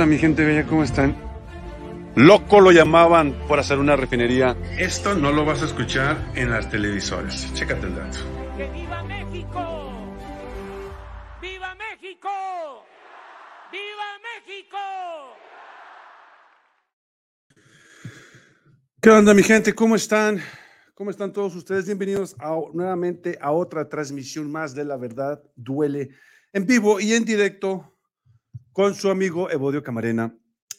Hola mi gente bella, ¿cómo están? Loco lo llamaban por hacer una refinería. Esto no lo vas a escuchar en las televisoras. Chécate el dato. ¡Que viva México! ¡Viva México! ¡Viva México! ¿Qué onda mi gente? ¿Cómo están? ¿Cómo están todos ustedes? Bienvenidos a- nuevamente a otra transmisión más de La Verdad Duele en vivo y en directo con su amigo Evodio Camarena.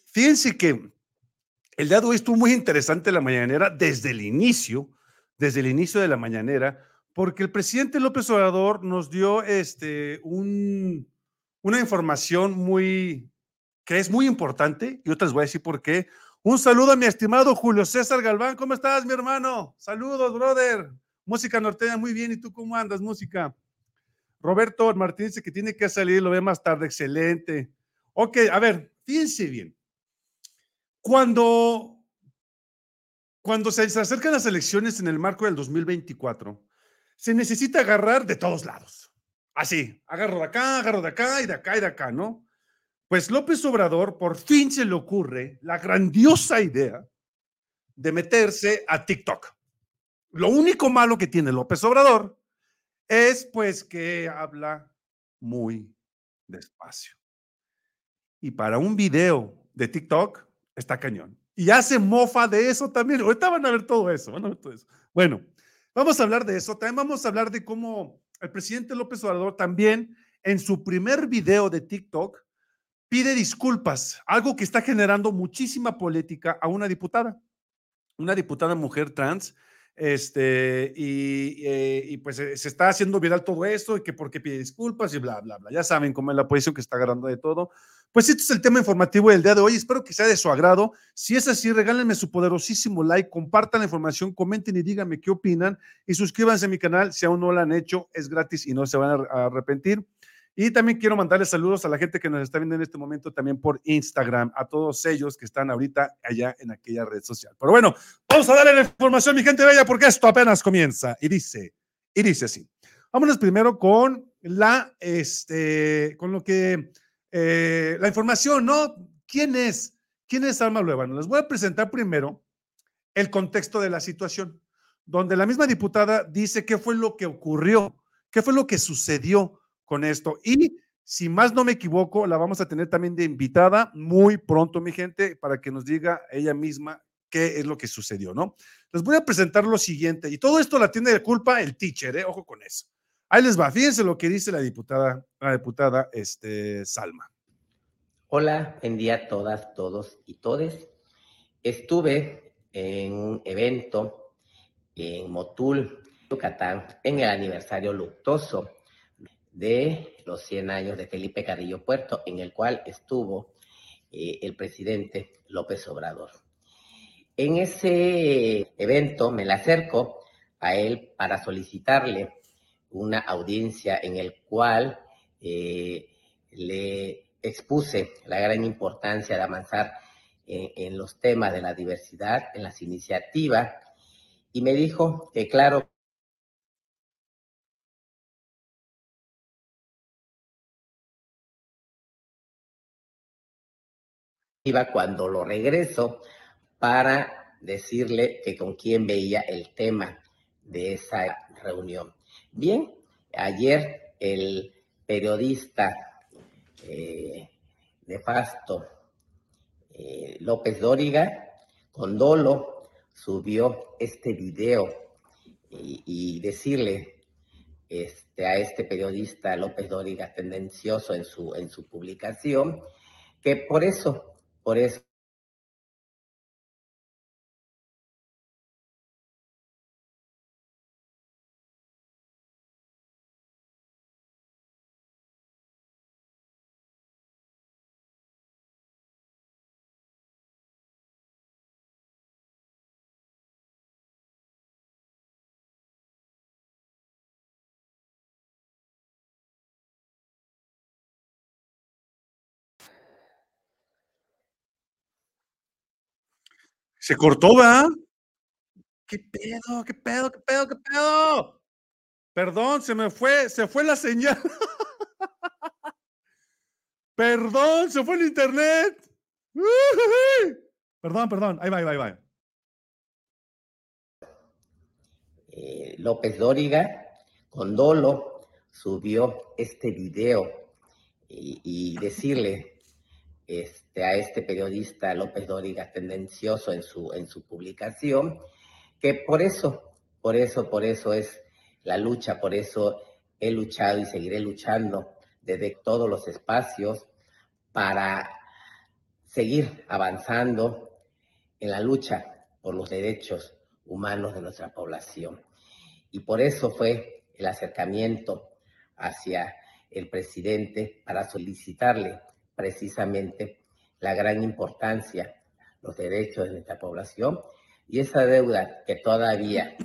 Fíjense que el día de hoy estuvo muy interesante la mañanera desde el inicio, desde el inicio de la mañanera, porque el presidente López Obrador nos dio este, un, una información muy, que es muy importante y otras voy a decir por qué. Un saludo a mi estimado Julio César Galván. ¿Cómo estás, mi hermano? Saludos, brother. Música norteña, muy bien. ¿Y tú cómo andas, música? Roberto Martínez dice que tiene que salir, lo ve más tarde. Excelente. Ok, a ver, fíjense bien. Cuando, cuando se, acercan las elecciones en el marco del 2024, se necesita agarrar de todos lados. Así, agarro de acá, agarro de acá y de acá y de acá, ¿no? Pues López Obrador por fin se le ocurre la grandiosa idea de meterse a TikTok. Lo único malo que tiene López Obrador es pues que habla muy despacio. Y para un video de TikTok está cañón. Y hace mofa de eso también. Ahorita van a ver todo eso. Bueno, vamos a hablar de eso. También vamos a hablar de cómo el presidente López Obrador también en su primer video de TikTok pide disculpas, algo que está generando muchísima política a una diputada, una diputada mujer trans, este, y, eh, y pues eh, se está haciendo viral todo esto, y que porque pide disculpas y bla, bla, bla. Ya saben cómo es la posición que está agarrando de todo. Pues este es el tema informativo del día de hoy. Espero que sea de su agrado. Si es así, regálenme su poderosísimo like, compartan la información, comenten y díganme qué opinan y suscríbanse a mi canal si aún no lo han hecho. Es gratis y no se van a arrepentir. Y también quiero mandarles saludos a la gente que nos está viendo en este momento también por Instagram, a todos ellos que están ahorita allá en aquella red social. Pero bueno, vamos a darle la información, mi gente bella, porque esto apenas comienza. Y dice, y dice así. Vámonos primero con la, este, con lo que, eh, la información, ¿no? ¿Quién es? ¿Quién es Alma Luevano? Les voy a presentar primero el contexto de la situación, donde la misma diputada dice qué fue lo que ocurrió, qué fue lo que sucedió con esto. Y si más no me equivoco, la vamos a tener también de invitada muy pronto, mi gente, para que nos diga ella misma qué es lo que sucedió, ¿no? Les voy a presentar lo siguiente, y todo esto la tiene de culpa el teacher, ¿eh? Ojo con eso. Ahí les va, fíjense lo que dice la diputada, la diputada este, Salma. Hola, buen día a todas, todos y todes. Estuve en un evento en Motul, Yucatán, en el aniversario luctuoso de los 100 años de Felipe Carrillo Puerto, en el cual estuvo eh, el presidente López Obrador. En ese evento me le acerco a él para solicitarle una audiencia en el cual eh, le expuse la gran importancia de avanzar en, en los temas de la diversidad, en las iniciativas, y me dijo que claro, cuando lo regreso para decirle que con quién veía el tema de esa reunión. Bien, ayer el periodista eh, nefasto eh, López Dóriga, con dolo, subió este video y, y decirle este, a este periodista López Dóriga tendencioso en su, en su publicación que por eso, por eso Se cortó, ¿verdad? ¿Qué pedo? ¿Qué pedo? ¿Qué pedo? ¿Qué pedo? Perdón, se me fue, se fue la señal. Perdón, se fue el internet. Perdón, perdón. Ahí va, ahí va, ahí va. Eh, López Dóriga, con dolo, subió este video y, y decirle este, a este periodista López Dóriga tendencioso en su, en su publicación, que por eso, por eso, por eso es la lucha, por eso he luchado y seguiré luchando desde todos los espacios para seguir avanzando en la lucha por los derechos humanos de nuestra población. Y por eso fue el acercamiento hacia el presidente para solicitarle precisamente la gran importancia, los derechos de nuestra población y esa deuda que todavía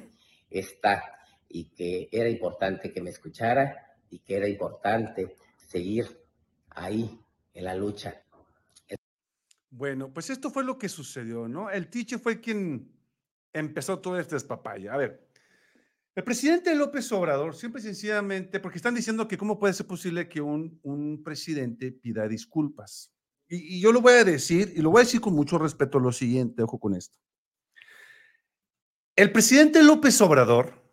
está y que era importante que me escuchara y que era importante seguir ahí en la lucha. Bueno, pues esto fue lo que sucedió, ¿no? El Tiche fue quien empezó todo este despapaya. A ver, el presidente López Obrador, siempre sencillamente, porque están diciendo que cómo puede ser posible que un, un presidente pida disculpas. Y, yo lo voy a decir, y lo voy a decir con mucho respeto, lo siguiente, ojo con esto. El presidente López Obrador,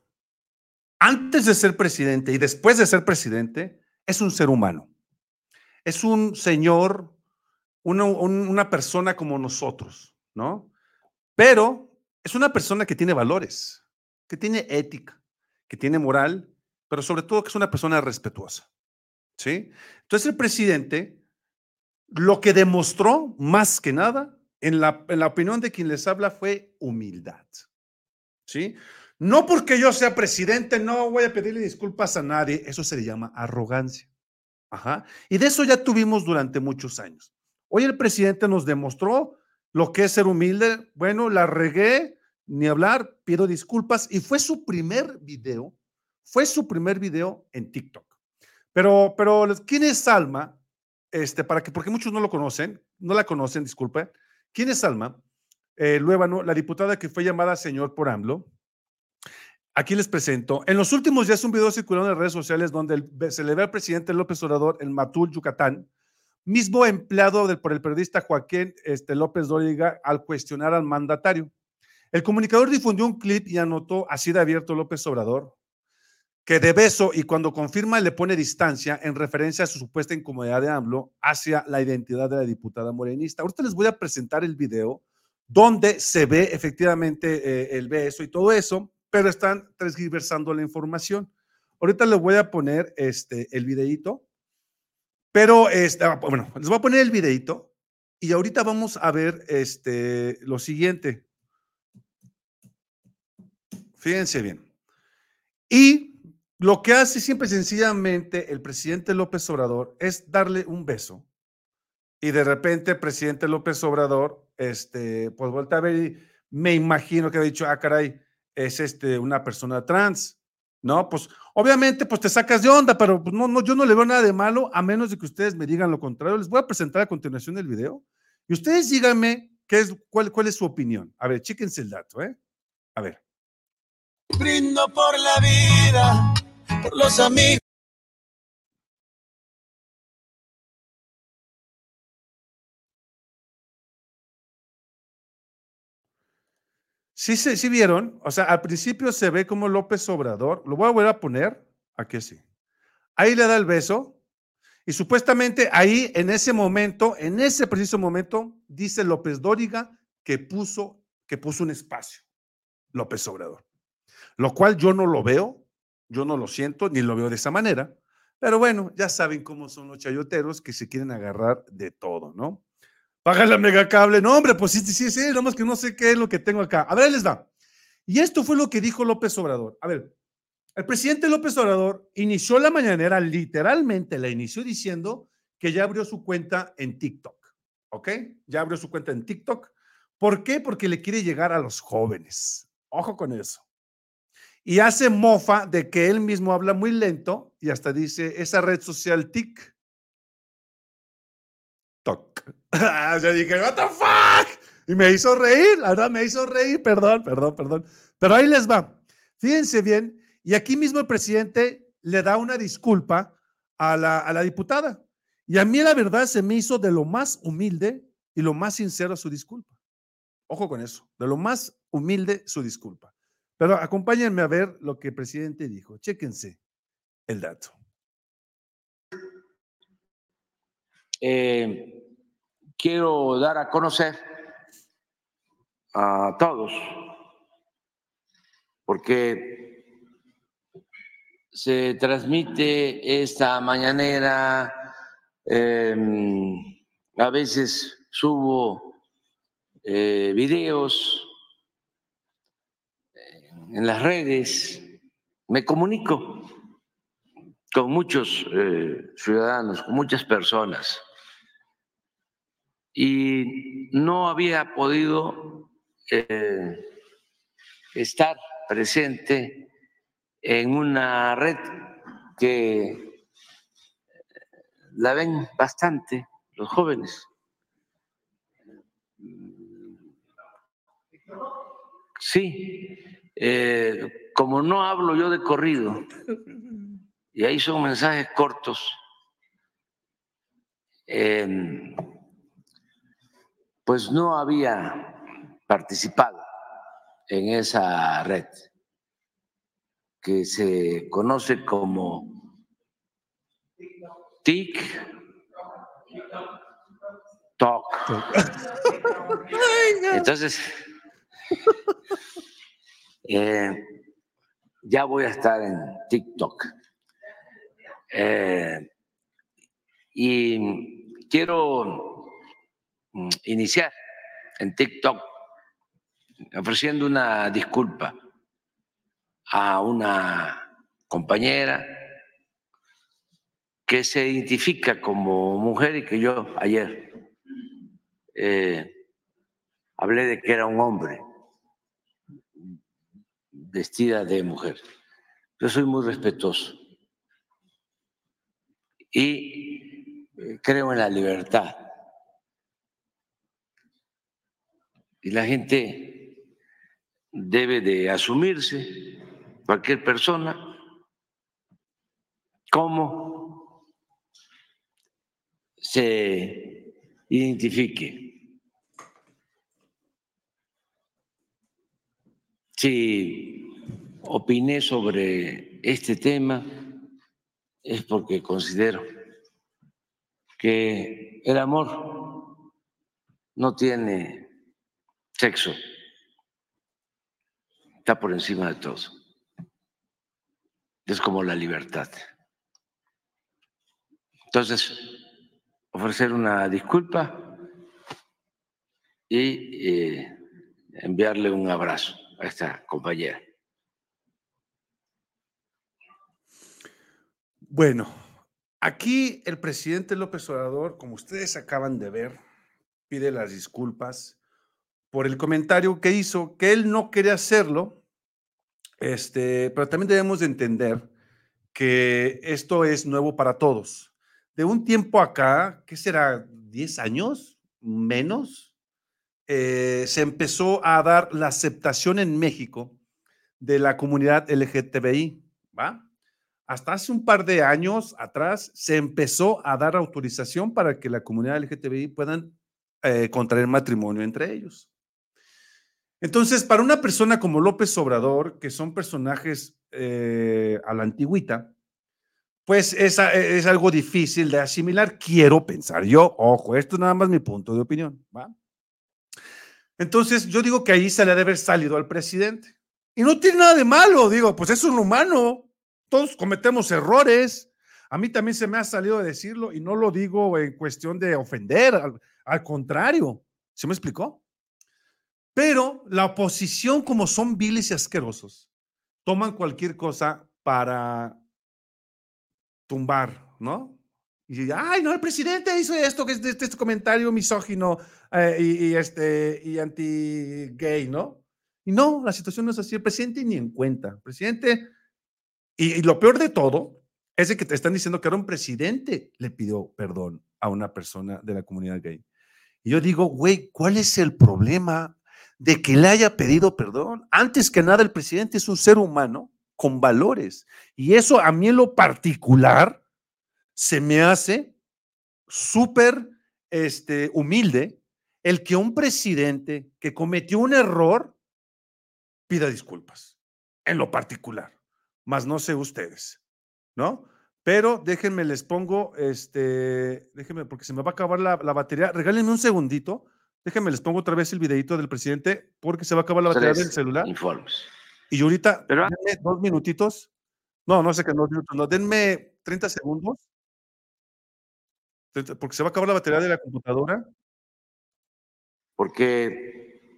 antes de ser presidente y después de ser presidente, es un ser humano. Es un señor, una, una persona como nosotros, ¿no? Pero es una persona que tiene valores que tiene ética, que tiene moral, pero sobre todo que es una persona respetuosa. ¿Sí? Entonces el presidente lo que demostró más que nada en la, en la opinión de quien les habla fue humildad. ¿Sí? No porque yo sea presidente, no voy a pedirle disculpas a nadie, eso se le llama arrogancia. Ajá. Y de eso ya tuvimos durante muchos años. Hoy el presidente nos demostró lo que es ser humilde. Bueno, la regué, ni hablar, pido disculpas. Y fue su primer video, fue su primer video en TikTok. Pero, pero, ¿quién es Salma? Este, para que, porque muchos no lo conocen, no la conocen, disculpe. ¿Quién es Salma? Eh, Luébano, la diputada que fue llamada señor por AMLO. Aquí les presento. En los últimos días un video circulando en redes sociales donde se le ve al presidente López Obrador en Matul, Yucatán, mismo empleado por el periodista Joaquín este, López Dóriga al cuestionar al mandatario. El comunicador difundió un clip y anotó así de abierto López Obrador, que de beso y cuando confirma le pone distancia en referencia a su supuesta incomodidad de AMLO hacia la identidad de la diputada morenista. Ahorita les voy a presentar el video donde se ve efectivamente eh, el beso y todo eso, pero están transgiversando la información. Ahorita les voy a poner este, el videito, pero este, ah, bueno, les voy a poner el videito y ahorita vamos a ver este, lo siguiente. Fíjense bien. Y lo que hace siempre sencillamente el presidente López Obrador es darle un beso. Y de repente el presidente López Obrador, este, pues vuelta a ver y me imagino que ha dicho, ah, caray, es este, una persona trans. No, pues obviamente pues te sacas de onda, pero pues, no, no, yo no le veo nada de malo a menos de que ustedes me digan lo contrario. Les voy a presentar a continuación el video y ustedes díganme qué es, cuál, cuál es su opinión. A ver, chíquense el dato, ¿eh? A ver. Brindo por la vida, por los amigos. Sí, sí, vieron. O sea, al principio se ve como López Obrador. Lo voy a volver a poner. Aquí sí. Ahí le da el beso. Y supuestamente ahí, en ese momento, en ese preciso momento, dice López Dóriga que puso, que puso un espacio. López Obrador lo cual yo no lo veo, yo no lo siento, ni lo veo de esa manera. Pero bueno, ya saben cómo son los chayoteros que se quieren agarrar de todo, ¿no? Paga la mega cable. No, hombre, pues sí, sí, sí, nada más que no sé qué es lo que tengo acá. A ver, les va. Y esto fue lo que dijo López Obrador. A ver, el presidente López Obrador inició la mañanera, literalmente la inició diciendo que ya abrió su cuenta en TikTok. ¿Ok? Ya abrió su cuenta en TikTok. ¿Por qué? Porque le quiere llegar a los jóvenes. Ojo con eso y hace mofa de que él mismo habla muy lento y hasta dice esa red social TikTok. Yo dije, what the fuck? Y me hizo reír, la verdad me hizo reír, perdón, perdón, perdón. Pero ahí les va. Fíjense bien, y aquí mismo el presidente le da una disculpa a la, a la diputada Y a mí la verdad se me hizo de lo más humilde y lo más sincero su disculpa. Ojo con eso, de lo más humilde su disculpa. Pero acompáñenme a ver lo que el presidente dijo. Chéquense el dato. Eh, quiero dar a conocer a todos, porque se transmite esta mañanera, em, a veces subo eh, videos en las redes, me comunico con muchos eh, ciudadanos, con muchas personas, y no había podido eh, estar presente en una red que la ven bastante los jóvenes. Sí, eh, como no hablo yo de corrido, y ahí son mensajes cortos, eh, pues no había participado en esa red que se conoce como TIC Talk. Entonces, eh, ya voy a estar en TikTok. Eh, y quiero mm, iniciar en TikTok ofreciendo una disculpa a una compañera que se identifica como mujer y que yo ayer eh, hablé de que era un hombre vestida de mujer. Yo soy muy respetuoso y eh, creo en la libertad. Y la gente debe de asumirse, cualquier persona, como se identifique. Si opiné sobre este tema es porque considero que el amor no tiene sexo, está por encima de todo. Es como la libertad. Entonces, ofrecer una disculpa y eh, enviarle un abrazo a esta compañera. Bueno, aquí el presidente López Obrador, como ustedes acaban de ver, pide las disculpas por el comentario que hizo, que él no quería hacerlo, este, pero también debemos de entender que esto es nuevo para todos. De un tiempo acá, ¿qué será? ¿10 años? ¿Menos? Eh, se empezó a dar la aceptación en México de la comunidad LGTBI, ¿va? Hasta hace un par de años atrás se empezó a dar autorización para que la comunidad LGTBI puedan eh, contraer matrimonio entre ellos. Entonces, para una persona como López Obrador, que son personajes eh, a la antigüita, pues es, es algo difícil de asimilar, quiero pensar yo, ojo, esto es nada más mi punto de opinión. Entonces, yo digo que ahí se le debe haber salido al presidente. Y no tiene nada de malo, digo, pues es un humano. Todos cometemos errores. A mí también se me ha salido de decirlo y no lo digo en cuestión de ofender, al, contrario. ¿Se me explicó? Pero la oposición, como son viles y asquerosos, toman cualquier cosa para tumbar, ¿no? Y, ay, no, el presidente hizo esto, que es este, este comentario misógino eh, y, este, y anti-gay, ¿no? Y no, la situación no es así. El presidente ni en cuenta. El presidente, y, lo peor de todo, es que te están diciendo que ahora un presidente le pidió perdón a una persona de la comunidad gay. Y yo digo, güey, ¿cuál es el problema de que le haya pedido perdón? Antes que nada, el presidente es un ser humano con valores. Y eso a mí en lo particular se me hace súper este, humilde el que un presidente que cometió un error pida disculpas, en lo particular, más no sé ustedes, ¿no? Pero déjenme, les pongo, este, déjenme, porque se me va a acabar la, la batería. Regálenme un segundito. Déjenme, les pongo otra vez el videito del presidente, porque se va a acabar la batería del celular. Informes. Y ahorita, Pero- denme dos minutitos. No, no sé qué, dos minutos, no, denme 30 segundos. 30, porque se va a acabar la batería de la computadora. porque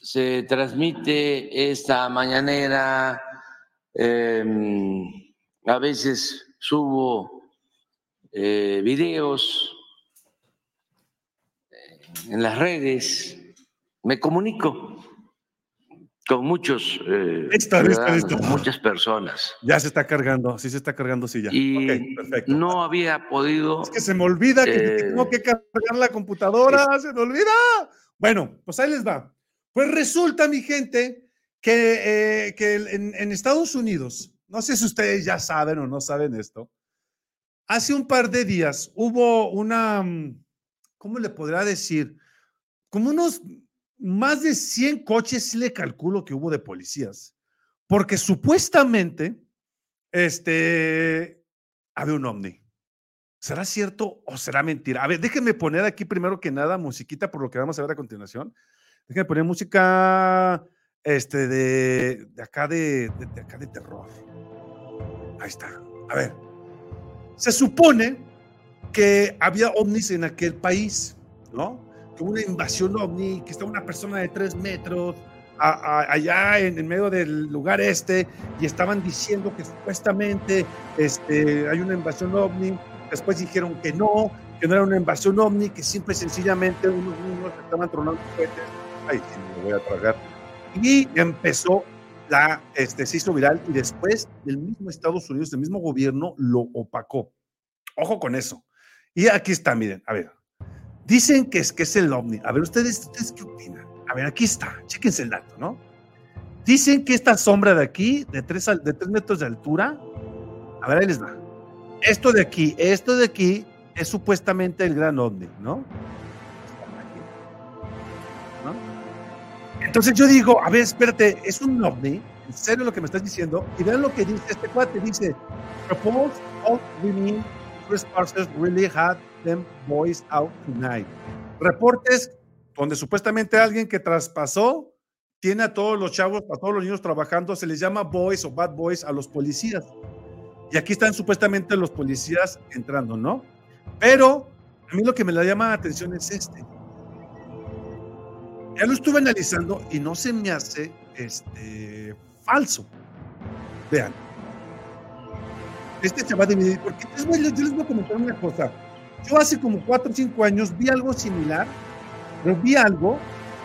se transmite esta mañanera, em, a veces subo eh, videos eh, en las redes, me comunico con muchos eh, Listo, listo, ciudadanos, listo. con muchas personas Ya se está cargando, sí se está cargando, sí ya. y perfecto. no había podido Es que se me olvida que, Eh, tengo que cargar la computadora, se me olvida. Bueno, pues ahí les va. Pues resulta, mi gente, que, eh, que en, Estados Unidos, no sé si ustedes ya saben o no saben esto, hace un par de días hubo una, mm, ¿cómo le podrá decir? Como unos más de 100 coches, sí le calculo que hubo de policías, porque supuestamente, este, había un ovni. ¿Será cierto o será mentira? A ver, déjenme poner aquí primero que nada musiquita por lo que vamos a ver a continuación. Déjenme poner música este, de, de acá de, de- de acá de terror. Ahí está. A ver. Se supone que había ovnis en aquel país, ¿no? Que hubo una invasión ovni, que estaba una persona de tres metros a- a- allá en, en medio del lugar este y estaban diciendo que supuestamente este, hay una invasión ovni después dijeron que no, que no era una invasión ovni, que simple y sencillamente unos niños estaban tronando cohetes. Ay, sí, me voy a tragar. Y empezó la, este, se hizo viral y después el mismo Estados Unidos, el mismo gobierno lo opacó. Ojo con eso. Y aquí está, miren, a ver. Dicen que es, que es el ovni. A ver, ¿ustedes, ¿ustedes qué opinan? A ver, aquí está, chéquense el dato, ¿no? Dicen que esta sombra de aquí, de tres, al- de tres metros de altura, a ver, ahí les va esto de aquí, esto de aquí es supuestamente el gran ovni. ¿No? Entonces yo digo, a ver, espérate, es un ovni, en serio lo que me estás diciendo, y vean lo que dice este cuate, dice, reports of women trespassers really had them boys out tonight. Reportes donde supuestamente alguien que traspasó tiene a todos los chavos, a todos los niños trabajando, se les llama boys o bad boys a los policías. Y aquí están supuestamente los policías entrando, ¿no? Pero a mí lo que me la llama la atención es este. Ya lo estuve analizando y no se me hace este, falso. Vean. Este se va a dividir, porque les voy- yo les voy a comentar una cosa. Yo hace como 4 o 5 años vi algo similar, pero vi algo,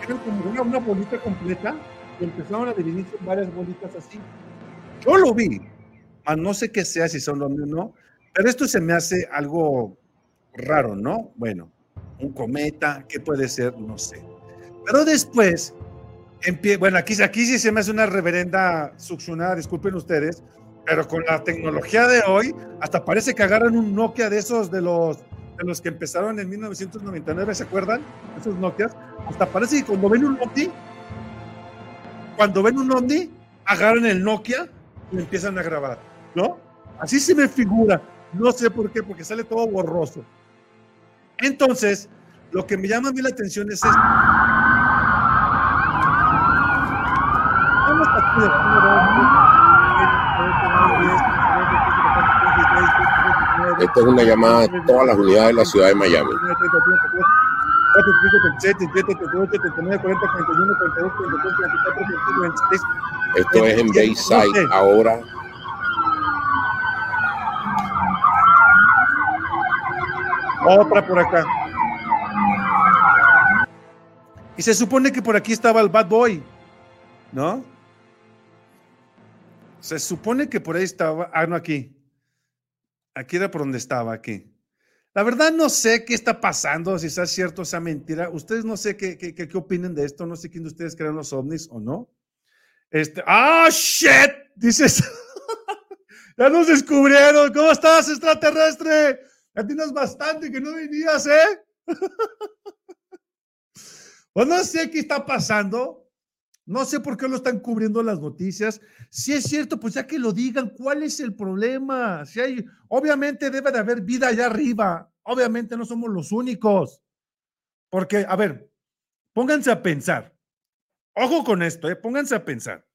era como una, una bolita completa, y empezaron a dividirse en varias bolitas así. Yo lo vi, Ah, no sé qué sea, si son ovnis o no, pero esto se me hace algo raro, ¿no? Bueno, un cometa, ¿qué puede ser? No sé. Pero después, bueno, aquí, aquí sí se me hace una reverenda succionada, disculpen ustedes, pero con la tecnología de hoy, hasta parece que agarran un Nokia de esos, de los, de los que empezaron en 1999, ¿se acuerdan? Esos Nokias. Hasta parece que cuando ven un ovni, cuando ven un ovni, agarran el Nokia y empiezan a grabar. ¿no? Así se me figura. No sé por qué, porque sale todo borroso. Entonces, lo que me llama a mí la atención es esto. Vamos a Esta es una llamada a todas las unidades de la ciudad de Miami. Esto es en Bayside ahora. Otra por acá. Y se supone que por aquí estaba el Bad Boy, ¿no? Se supone que por ahí estaba. Ah, no, aquí. Aquí era por donde estaba, aquí. La verdad no sé qué está pasando, si sea cierto o sea mentira. Ustedes no sé qué, qué, qué, opinen de esto. No sé quién de ustedes creen los ovnis o no. Este, ¡ah, shit! Dices, ya nos descubrieron. ¿Cómo estás, extraterrestre? Ya tienes bastante que no venías, ¿eh? pues no sé qué está pasando. No sé por qué lo están cubriendo las noticias. Si es cierto, pues ya que lo digan, ¿cuál es el problema? Si hay, obviamente debe de haber vida allá arriba. Obviamente no somos los únicos. Porque, a ver, pónganse a pensar. Ojo con esto, ¿eh? pónganse a pensar.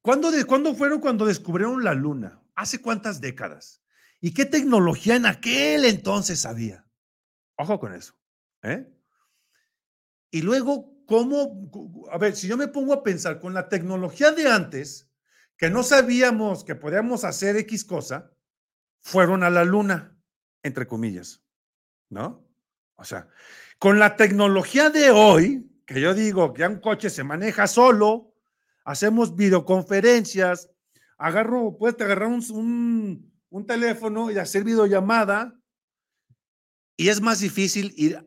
¿Cuándo, de, ¿Cuándo fueron cuando descubrieron la luna? ¿Hace cuántas décadas? ¿Y qué tecnología en aquel entonces había? Ojo con eso. ¿eh? Y luego, ¿cómo? A ver, si yo me pongo a pensar con la tecnología de antes, que no sabíamos que podíamos hacer X cosa, fueron a la luna, entre comillas, ¿no? O sea, con la tecnología de hoy, que yo digo que ya un coche se maneja solo, hacemos videoconferencias, agarro, puedes agarrar un, un, teléfono y hacer videollamada, y es más difícil ir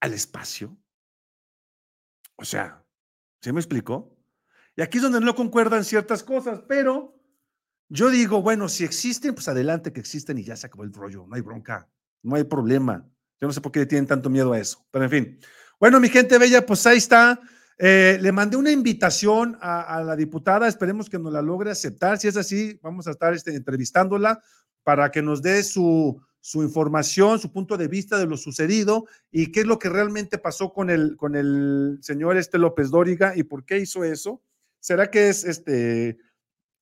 al espacio. O sea, ¿se me explicó? Y aquí es donde no concuerdan ciertas cosas, pero yo digo, bueno, si existen, pues adelante que existen y ya se acabó el rollo, no hay bronca, no hay problema. Yo no sé por qué tienen tanto miedo a eso, pero en fin. Bueno, mi gente bella, pues ahí está. Eh, le mandé una invitación a, la diputada, esperemos que nos la logre aceptar. Si es así, vamos a estar este, entrevistándola para que nos dé su, su información, su punto de vista de lo sucedido y qué es lo que realmente pasó con el, con el señor este López Dóriga y por qué hizo eso. ¿Será que es este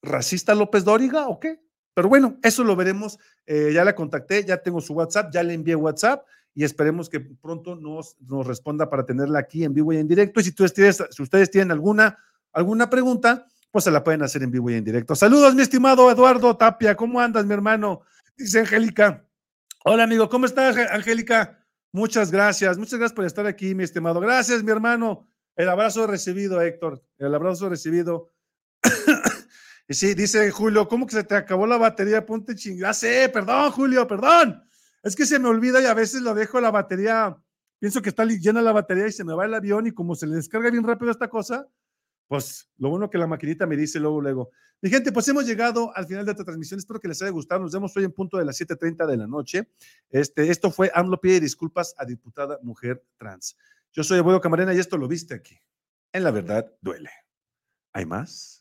racista López Dóriga o qué? Pero bueno, eso lo veremos. Eh, ya la contacté, ya tengo su WhatsApp, ya le envié WhatsApp y esperemos que pronto nos, nos responda para tenerla aquí en vivo y en directo. Y si, tú si ustedes tienen alguna, alguna pregunta, pues se la pueden hacer en vivo y en directo. Saludos, mi estimado Eduardo Tapia. ¿Cómo andas, mi hermano? Dice Angélica. Hola, amigo, ¿cómo estás, Angélica? Muchas gracias, muchas gracias por estar aquí, mi estimado. Gracias, mi hermano. El abrazo recibido, Héctor. El abrazo recibido. y sí, dice Julio, ¿cómo que se te acabó la batería? Ponte chingada. sé, perdón, Julio, perdón. Es que se me olvida y a veces lo dejo la batería. Pienso que está llena la batería y se me va el avión y como se le descarga bien rápido esta cosa, pues lo bueno que la maquinita me dice luego, luego. Mi gente, pues hemos llegado al final de esta transmisión. Espero que les haya gustado. Nos vemos hoy en punto de las 7:30 de la noche. Este, esto fue AMLO pide disculpas a diputada mujer trans. Yo soy Abuelo Camarena y esto lo viste aquí. En la verdad, duele. ¿Hay más?